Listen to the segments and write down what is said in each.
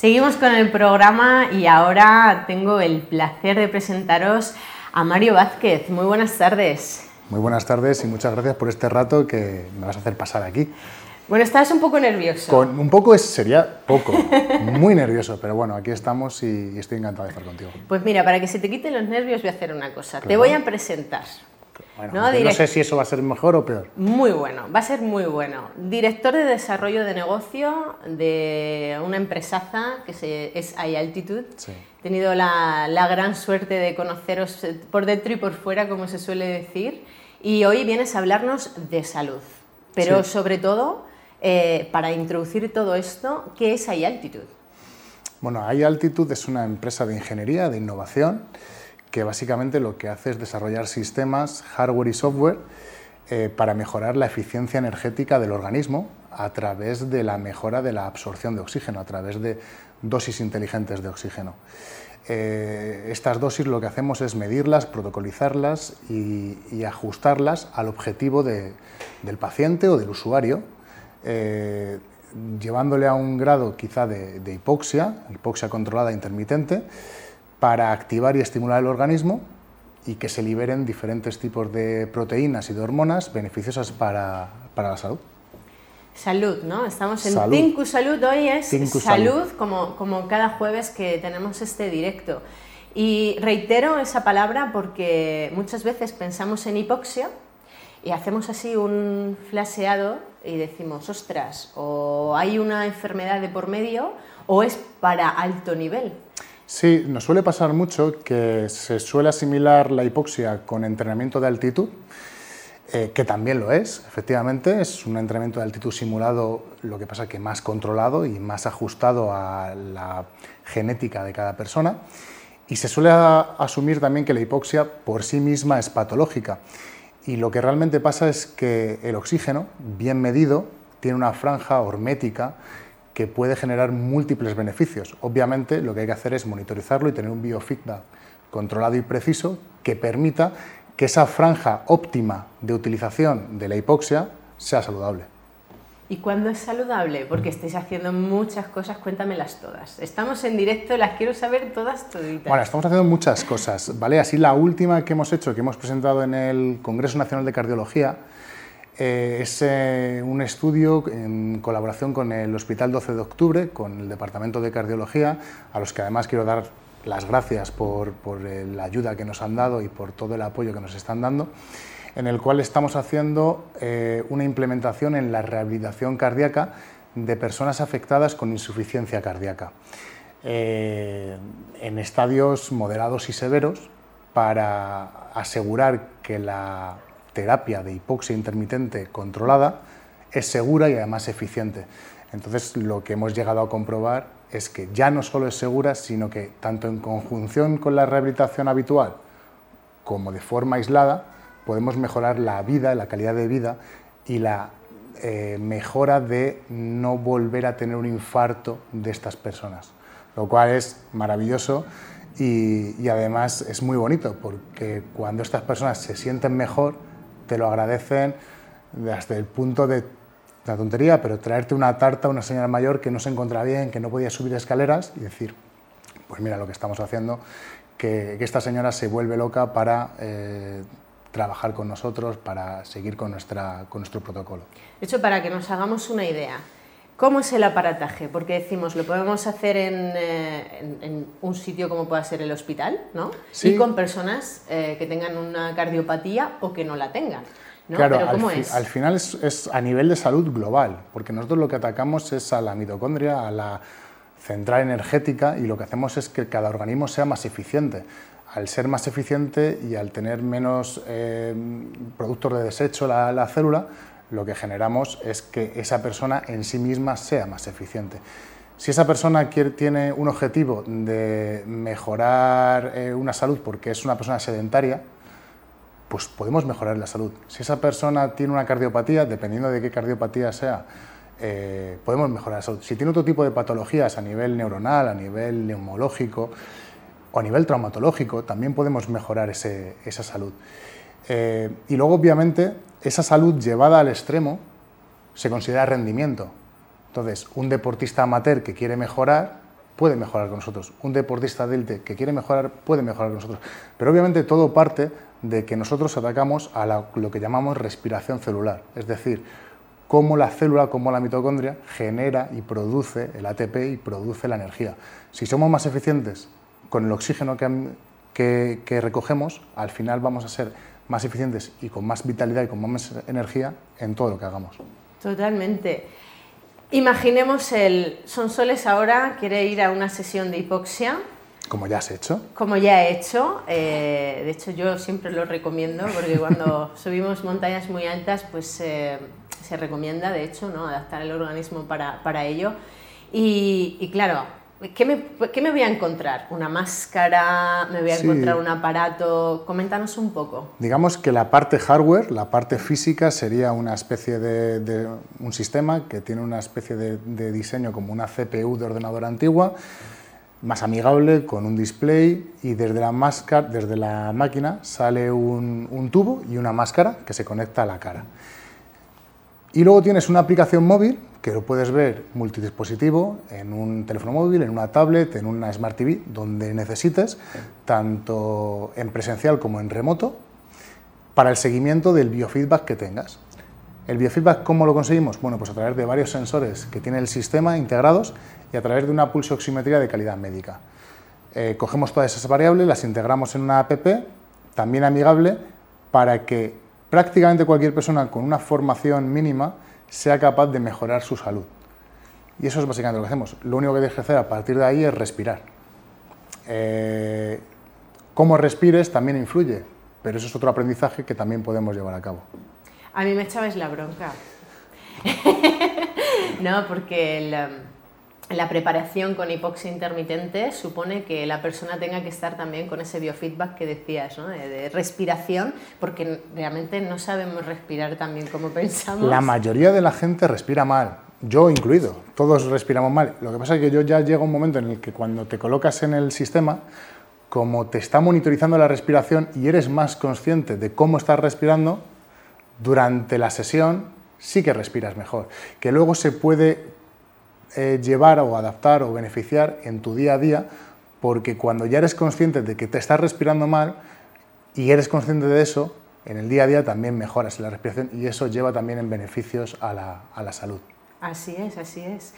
Seguimos con el programa y ahora tengo el placer de presentaros a Mario Vázquez. Muy buenas tardes. Muy buenas tardes y muchas gracias por este rato que me vas a hacer pasar aquí. Bueno, estás un poco nervioso. Con un poco es, sería poco, muy nervioso, pero bueno, aquí estamos y, estoy encantado de estar contigo. Pues mira, para que se te quiten los nervios voy a hacer una cosa. Te voy a presentar. ¿No? no sé si eso va a ser mejor o peor. Muy bueno, va a ser muy bueno. Director de desarrollo de negocio de una empresaza que se, es iAltitude. Sí. He tenido la, la, gran suerte de conoceros por dentro y por fuera, como se suele decir. Y hoy vienes a hablarnos de salud, pero sobre todo, eh, para introducir todo esto, ¿qué es iAltitude? Bueno, iAltitude es una empresa de ingeniería, de innovación, que básicamente lo que hace es desarrollar sistemas, hardware y software, eh, para mejorar la eficiencia energética del organismo a través de la mejora de la absorción de oxígeno, a través de dosis inteligentes de oxígeno. Eh, estas dosis lo que hacemos es medirlas, protocolizarlas y, ajustarlas al objetivo del paciente o del usuario, eh, llevándole a un grado quizá de, de hipoxia, hipoxia controlada intermitente, para activar y estimular el organismo y que se liberen diferentes tipos de proteínas y de hormonas beneficiosas para, la salud. Salud, ¿no? Estamos en salud. Salud, hoy es salud, Como, como cada jueves que tenemos este directo. Y reitero esa palabra porque muchas veces pensamos en hipoxia y hacemos así un flaseado y decimos, ostras, o hay una enfermedad de por medio o es para alto nivel. Sí, nos suele pasar mucho que se suele asimilar la hipoxia con entrenamiento de altitud, eh, que también lo es, efectivamente, es un entrenamiento de altitud simulado, lo que pasa que más controlado y más ajustado a la genética de cada persona. Y se suele asumir también que la hipoxia por sí misma es patológica. Y lo que realmente pasa es que el oxígeno, bien medido, tiene una franja hormética que puede generar múltiples beneficios. Obviamente lo que hay que hacer es monitorizarlo y tener un biofeedback controlado y preciso que permita que esa franja óptima de utilización de la hipoxia sea saludable. ¿Y cuándo es saludable? Porque estáis haciendo muchas cosas, cuéntamelas todas. Estamos en directo, las quiero saber todas, toditas. Bueno, estamos haciendo muchas cosas, ¿vale? Así la última que hemos hecho, que hemos presentado en el Congreso Nacional de Cardiología, eh, es eh, un estudio en colaboración con el Hospital 12 de Octubre, con el Departamento de Cardiología, a los que además quiero dar las gracias por, eh, la ayuda que nos han dado y por todo el apoyo que nos están dando, en el cual estamos haciendo una implementación en la rehabilitación cardíaca de personas afectadas con insuficiencia cardíaca, en estadios moderados y severos, para asegurar que la terapia de hipoxia intermitente controlada es segura y además eficiente. Entonces, lo que hemos llegado a comprobar es que ya no solo es segura, sino que tanto en conjunción con la rehabilitación habitual como de forma aislada, podemos mejorar la vida, la calidad de vida y la eh, mejora de no volver a tener un infarto de estas personas, lo cual es maravilloso y, y además es muy bonito porque cuando estas personas se sienten mejor, te lo agradecen desde el punto de la tontería, pero traerte una tarta a una señora mayor que no se encontraba bien, que no podía subir escaleras y decir, pues mira lo que estamos haciendo, que, esta señora se vuelve loca para eh, trabajar con nosotros, para seguir con, nuestra, con nuestro protocolo. De hecho, para que nos hagamos una idea, ¿Cómo es el aparataje? Porque decimos, lo podemos hacer en, eh, un sitio como pueda ser el hospital, ¿no? Sí. Y con personas eh, que tengan una cardiopatía o que no la tengan. ¿no? Claro, ¿cómo es? al final es, a nivel de salud global, porque nosotros lo que atacamos es a la mitocondria, a la central energética, y lo que hacemos es que cada organismo sea más eficiente. Al ser más eficiente y al tener menos eh, productos de desecho la, la célula, lo que generamos es que esa persona en sí misma sea más eficiente. Si esa persona tiene un objetivo de mejorar eh, una salud porque es una persona sedentaria, pues podemos mejorar la salud. Si esa persona tiene una cardiopatía, dependiendo de qué cardiopatía sea, eh, podemos mejorar la salud. Si tiene otro tipo de patologías a nivel neuronal, a nivel neumológico o a nivel traumatológico, también podemos mejorar esa salud. Eh, y luego, obviamente, esa salud llevada al extremo se considera rendimiento. Entonces, un deportista amateur que quiere mejorar, puede mejorar con nosotros. Un deportista de que quiere mejorar puede mejorar con nosotros. Pero obviamente todo parte de que nosotros atacamos a lo que llamamos respiración celular, es decir, cómo la célula, cómo la mitocondria genera y produce el ATP y produce la energía. Si somos más eficientes con el oxígeno que, que, recogemos, al final vamos a ser más eficientes y con más vitalidad y con más energía en todo lo que hagamos. Totalmente. Imaginemos el Sonsoles ahora quiere ir a una sesión de hipoxia. Como ya has hecho. Como ya he hecho. Eh, de hecho, yo siempre lo recomiendo porque cuando subimos montañas muy altas, pues eh, se recomienda, de hecho, ¿no? adaptar el organismo para, para ello. Y, y claro, ¿Qué me, ¿Qué me, voy a encontrar? ¿Una máscara? ¿Me voy a encontrar un aparato? Coméntanos un poco. Digamos que la parte hardware, la parte física, sería una especie de, un sistema que tiene una especie de, diseño como una CPU de ordenador antigua, más amigable, con un display y desde la, máscara, desde la máquina sale un, un tubo y una máscara que se conecta a la cara. Y luego tienes una aplicación móvil que lo puedes ver multidispositivo, en un teléfono móvil, en una tablet, en una Smart TV, donde necesites, tanto en presencial como en remoto, para el seguimiento del biofeedback que tengas. ¿El biofeedback cómo lo conseguimos? Bueno, pues a través de varios sensores que tiene el sistema integrados y a través de una pulsoximetría de calidad médica. Eh, cogemos todas esas variables, las integramos en una app, también amigable, para que prácticamente cualquier persona con una formación mínima sea capaz de mejorar su salud. Y eso es básicamente lo que hacemos. Lo único que tienes que hacer a partir de ahí es respirar. Eh, cómo respires también influye, pero eso es otro aprendizaje que también podemos llevar a cabo. A mí me echabais la bronca. no, porque el, la preparación con hipoxia intermitente supone que la persona tenga que estar también con ese biofeedback que decías, ¿no? de, respiración, porque realmente no sabemos respirar tan bien como pensamos. La mayoría de la gente respira mal, yo incluido, todos respiramos mal. Lo que pasa es que yo ya llega un momento en el que cuando te colocas en el sistema, como te está monitorizando la respiración y eres más consciente de cómo estás respirando, durante la sesión sí que respiras mejor, que luego se puede eh, llevar o adaptar o beneficiar en tu día a día, porque cuando ya eres consciente de que te estás respirando mal y eres consciente de eso, en el día a día también mejoras la respiración y eso lleva también en beneficios a la, a la salud. Así es, así es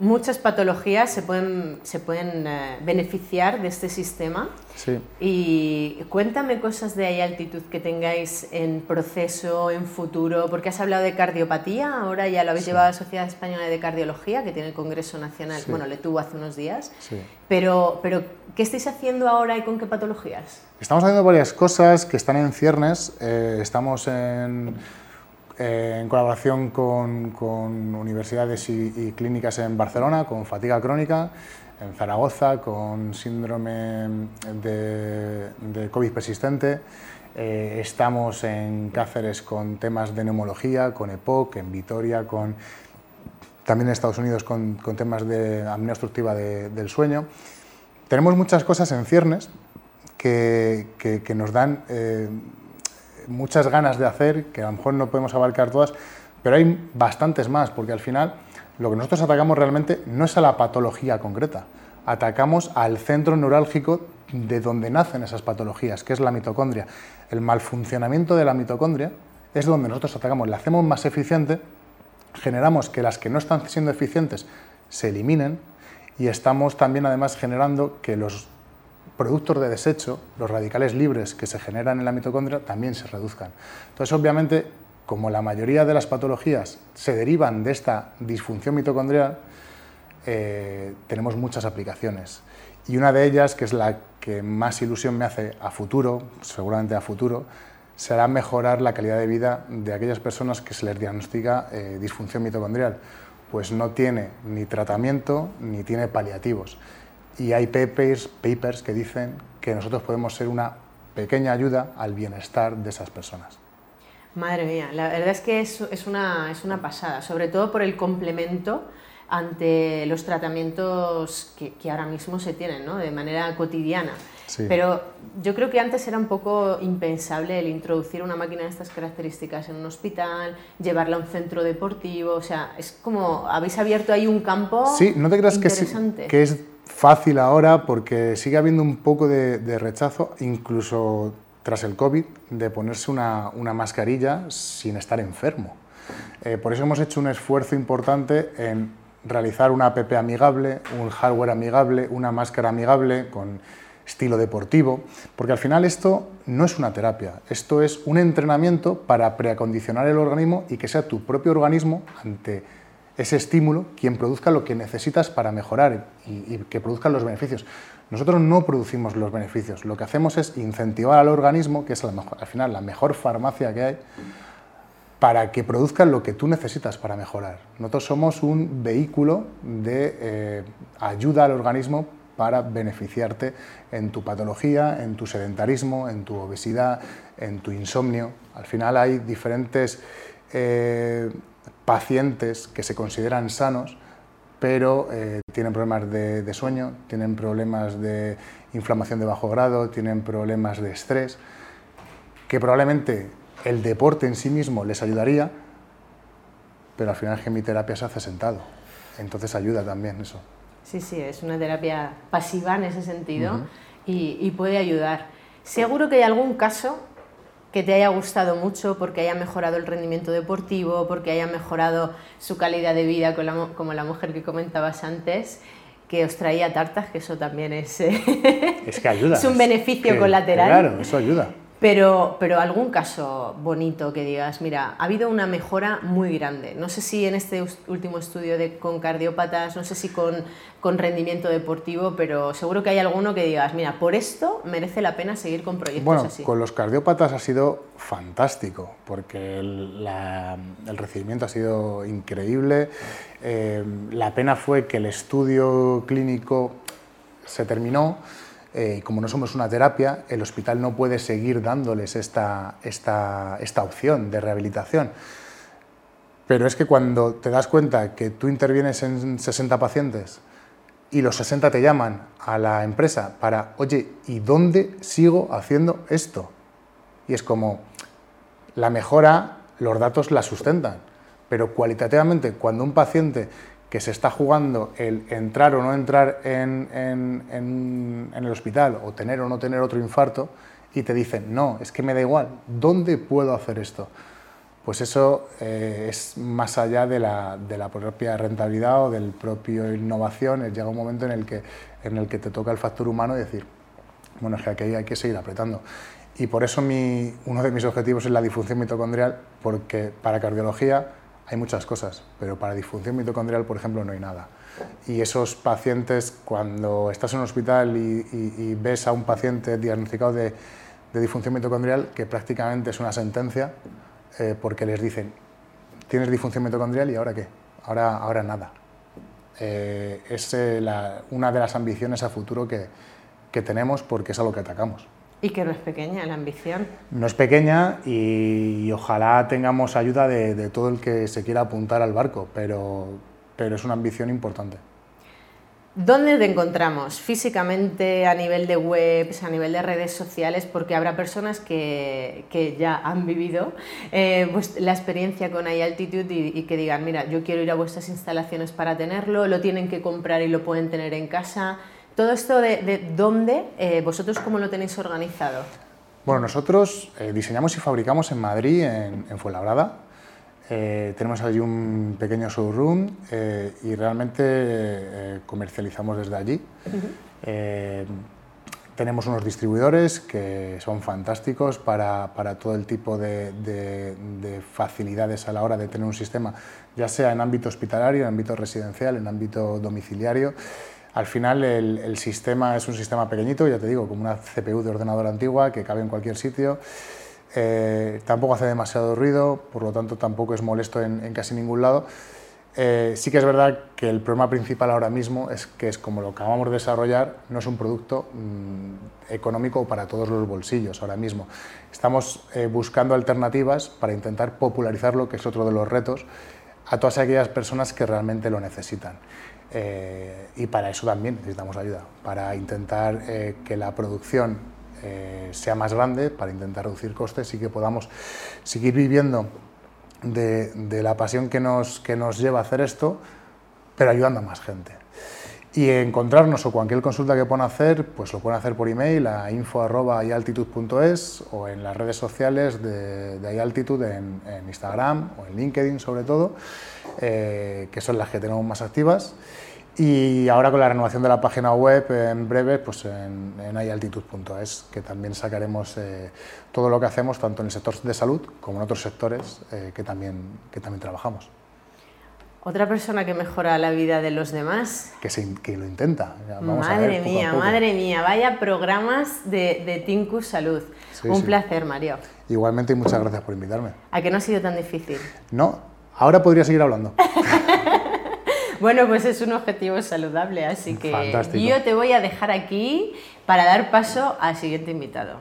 muchas patologías se pueden, se pueden eh, beneficiar de este sistema. Sí. Y cuéntame cosas de ahí altitud que tengáis en proceso, en futuro, porque has hablado de cardiopatía, ahora ya lo habéis llevado a la Sociedad Española de Cardiología, que tiene el Congreso Nacional, bueno, le tuvo hace unos días. Pero, pero, ¿qué estáis haciendo ahora y con qué patologías? Estamos haciendo varias cosas que están en ciernes. Eh, estamos en eh, en colaboración con, universidades y, clínicas en Barcelona, con fatiga crónica, en Zaragoza, con síndrome de, COVID persistente. Eh, estamos en Cáceres con temas de neumología, con EPOC, en Vitoria, con, también en Estados Unidos con, temas de apnea obstructiva del sueño. Tenemos muchas cosas en ciernes que, nos dan eh, muchas ganas de hacer, que a lo mejor no podemos abarcar todas, pero hay bastantes más, porque al final lo que nosotros atacamos realmente no es a la patología concreta, atacamos al centro neurálgico de donde nacen esas patologías, que es la mitocondria. El malfuncionamiento de la mitocondria es donde nosotros atacamos, la hacemos más eficiente, generamos que las que no están siendo eficientes se eliminen y estamos también además generando que los productos de desecho, los radicales libres que se generan en la mitocondria, también se reduzcan. Entonces, obviamente, como la mayoría de las patologías se derivan de esta disfunción mitocondrial, eh, tenemos muchas aplicaciones. Y una de ellas, que es la que más ilusión me hace a futuro, seguramente a futuro, será mejorar la calidad de vida de aquellas personas que se les diagnostica eh, disfunción mitocondrial, pues no tiene ni tratamiento ni tiene paliativos y hay papers, papers que dicen que nosotros podemos ser una pequeña ayuda al bienestar de esas personas. Madre mía, la verdad es que es, es, una, es una pasada, sobre todo por el complemento ante los tratamientos que, que ahora mismo se tienen ¿no? de manera cotidiana. Pero yo creo que antes era un poco impensable el introducir una máquina de estas características en un hospital, llevarla a un centro deportivo, o sea, es como habéis abierto ahí un campo Sí, no te creas que es, que es fácil ahora porque sigue habiendo un poco de, rechazo, incluso tras el COVID, de ponerse una, mascarilla sin estar enfermo. Eh, por eso hemos hecho un esfuerzo importante en realizar una app amigable, un hardware amigable, una máscara amigable con estilo deportivo, porque al final esto no es una terapia, esto es un entrenamiento para preacondicionar el organismo y que sea tu propio organismo ante ese estímulo quien produzca lo que necesitas para mejorar y, que produzcan los beneficios. Nosotros no producimos los beneficios, lo que hacemos es incentivar al organismo, que es al final la mejor farmacia que hay, para que produzca lo que tú necesitas para mejorar. Nosotros somos un vehículo de eh, ayuda al organismo para beneficiarte en tu patología, en tu sedentarismo, en tu obesidad, en tu insomnio. Al final hay diferentes eh, pacientes que se consideran sanos, pero eh, tienen problemas de, sueño, tienen problemas de inflamación de bajo grado, tienen problemas de estrés, que probablemente el deporte en sí mismo les ayudaría, pero al final gemiterapia se hace sentado. Entonces ayuda también eso. Sí, sí, es una terapia pasiva en ese sentido y, puede ayudar. Seguro que hay algún caso que te haya gustado mucho porque haya mejorado el rendimiento deportivo, porque haya mejorado su calidad de vida, como la mujer que comentabas antes, que os traía tartas, que eso también es, es, que ayuda, es un beneficio colateral. Claro, eso ayuda. Pero, pero algún caso bonito que digas, mira, ha habido una mejora muy grande. No sé si en este último estudio de, con cardiópatas, no sé si con, con, respondimiento deportivo, pero seguro que hay alguno que digas, mira, por esto merece la pena seguir con proyectos bueno, así. Con los cardiópatas ha sido fantástico, porque el, recibimiento ha sido increíble. Eh, la pena fue que el estudio clínico se terminó eh, como no somos una terapia, el hospital no puede seguir dándoles esta, esta, esta opción de rehabilitación. Pero es que cuando te das cuenta que tú intervienes en 60 pacientes y los 60 te llaman a la empresa para, oye, ¿y dónde sigo haciendo esto? Y es como, la mejora, los datos la sustentan, pero cualitativamente, cuando un paciente que se está jugando el entrar o no entrar en, el hospital o tener o no tener otro infarto y te dicen, no, es que me da igual, ¿dónde puedo hacer esto? Pues eso eh, es más allá de la, propia rentabilidad o del propio innovación, llega un momento en el, que, en el que te toca el factor humano y decir, bueno, es que aquí hay que seguir apretando. Y por eso uno de mis objetivos es la disfunción mitocondrial, porque para cardiología hay muchas cosas, pero para disfunción mitocondrial, por ejemplo, no hay nada. Y esos pacientes, cuando estás en un hospital y, ves a un paciente diagnosticado de, disfunción mitocondrial, que prácticamente es una sentencia, eh, porque les dicen, tienes disfunción mitocondrial y ahora qué, ahora, ahora nada. Eh, es eh, una de las ambiciones a futuro que, que tenemos porque es a lo que atacamos. Y que no es pequeña la ambición. No es pequeña y, ojalá tengamos ayuda de, todo el que se quiera apuntar al barco, pero, pero es una ambición importante. ¿Dónde te encontramos físicamente a nivel de webs, a nivel de redes sociales? Porque habrá personas que, que ya han vivido eh, pues, la experiencia con iAltitude y, y que digan, mira, yo quiero ir a vuestras instalaciones para tenerlo, lo tienen que comprar y lo pueden tener en casa. Todo esto de, dónde, eh, vosotros cómo lo tenéis organizado. Bueno, nosotros eh, diseñamos y fabricamos en Madrid, en, Fuenlabrada. Eh, tenemos allí un pequeño showroom y realmente comercializamos desde allí. tenemos unos distribuidores que son fantásticos para, todo el tipo de, de, facilidades a la hora de tener un sistema, ya sea en ámbito hospitalario, en ámbito residencial, en ámbito domiciliario. Al final el, sistema es un sistema pequeñito, ya te digo, como una CPU de ordenador antigua que cabe en cualquier sitio. Eh, tampoco hace demasiado ruido, por lo tanto tampoco es molesto en, casi ningún lado. Eh, sí que es verdad que el problema principal ahora mismo es que es como lo acabamos de desarrollar, no es un producto mm, económico para todos los bolsillos ahora mismo. Estamos eh, buscando alternativas para intentar popularizarlo, que es otro de los retos, a todas aquellas personas que realmente lo necesitan. Eh, y para eso también necesitamos ayuda, para intentar eh, que la producción eh, sea más grande, para intentar reducir costes y que podamos seguir viviendo de, la pasión que nos, que nos lleva a hacer esto, pero ayudando a más gente. Y encontrarnos o cualquier consulta que puedan hacer, pues lo pueden hacer por email a info.ialtitude.es o en las redes sociales de, de en, Instagram o en LinkedIn sobre todo, eh, que son las que tenemos más activas. Y ahora con la renovación de la página web en breve, pues en, en que también sacaremos eh, todo lo que hacemos, tanto en el sector de salud como en otros sectores eh, que, también, que también trabajamos. Otra persona que mejora la vida de los demás. Que, se, que lo intenta. madre mía, madre mía, vaya programas de, de Tinkus Salud. Un placer, Mario. Igualmente y muchas gracias por invitarme. ¿A que no ha sido tan difícil? No, ahora podría seguir hablando. bueno, pues es un objetivo saludable, así que yo te voy a dejar aquí para dar paso al siguiente invitado.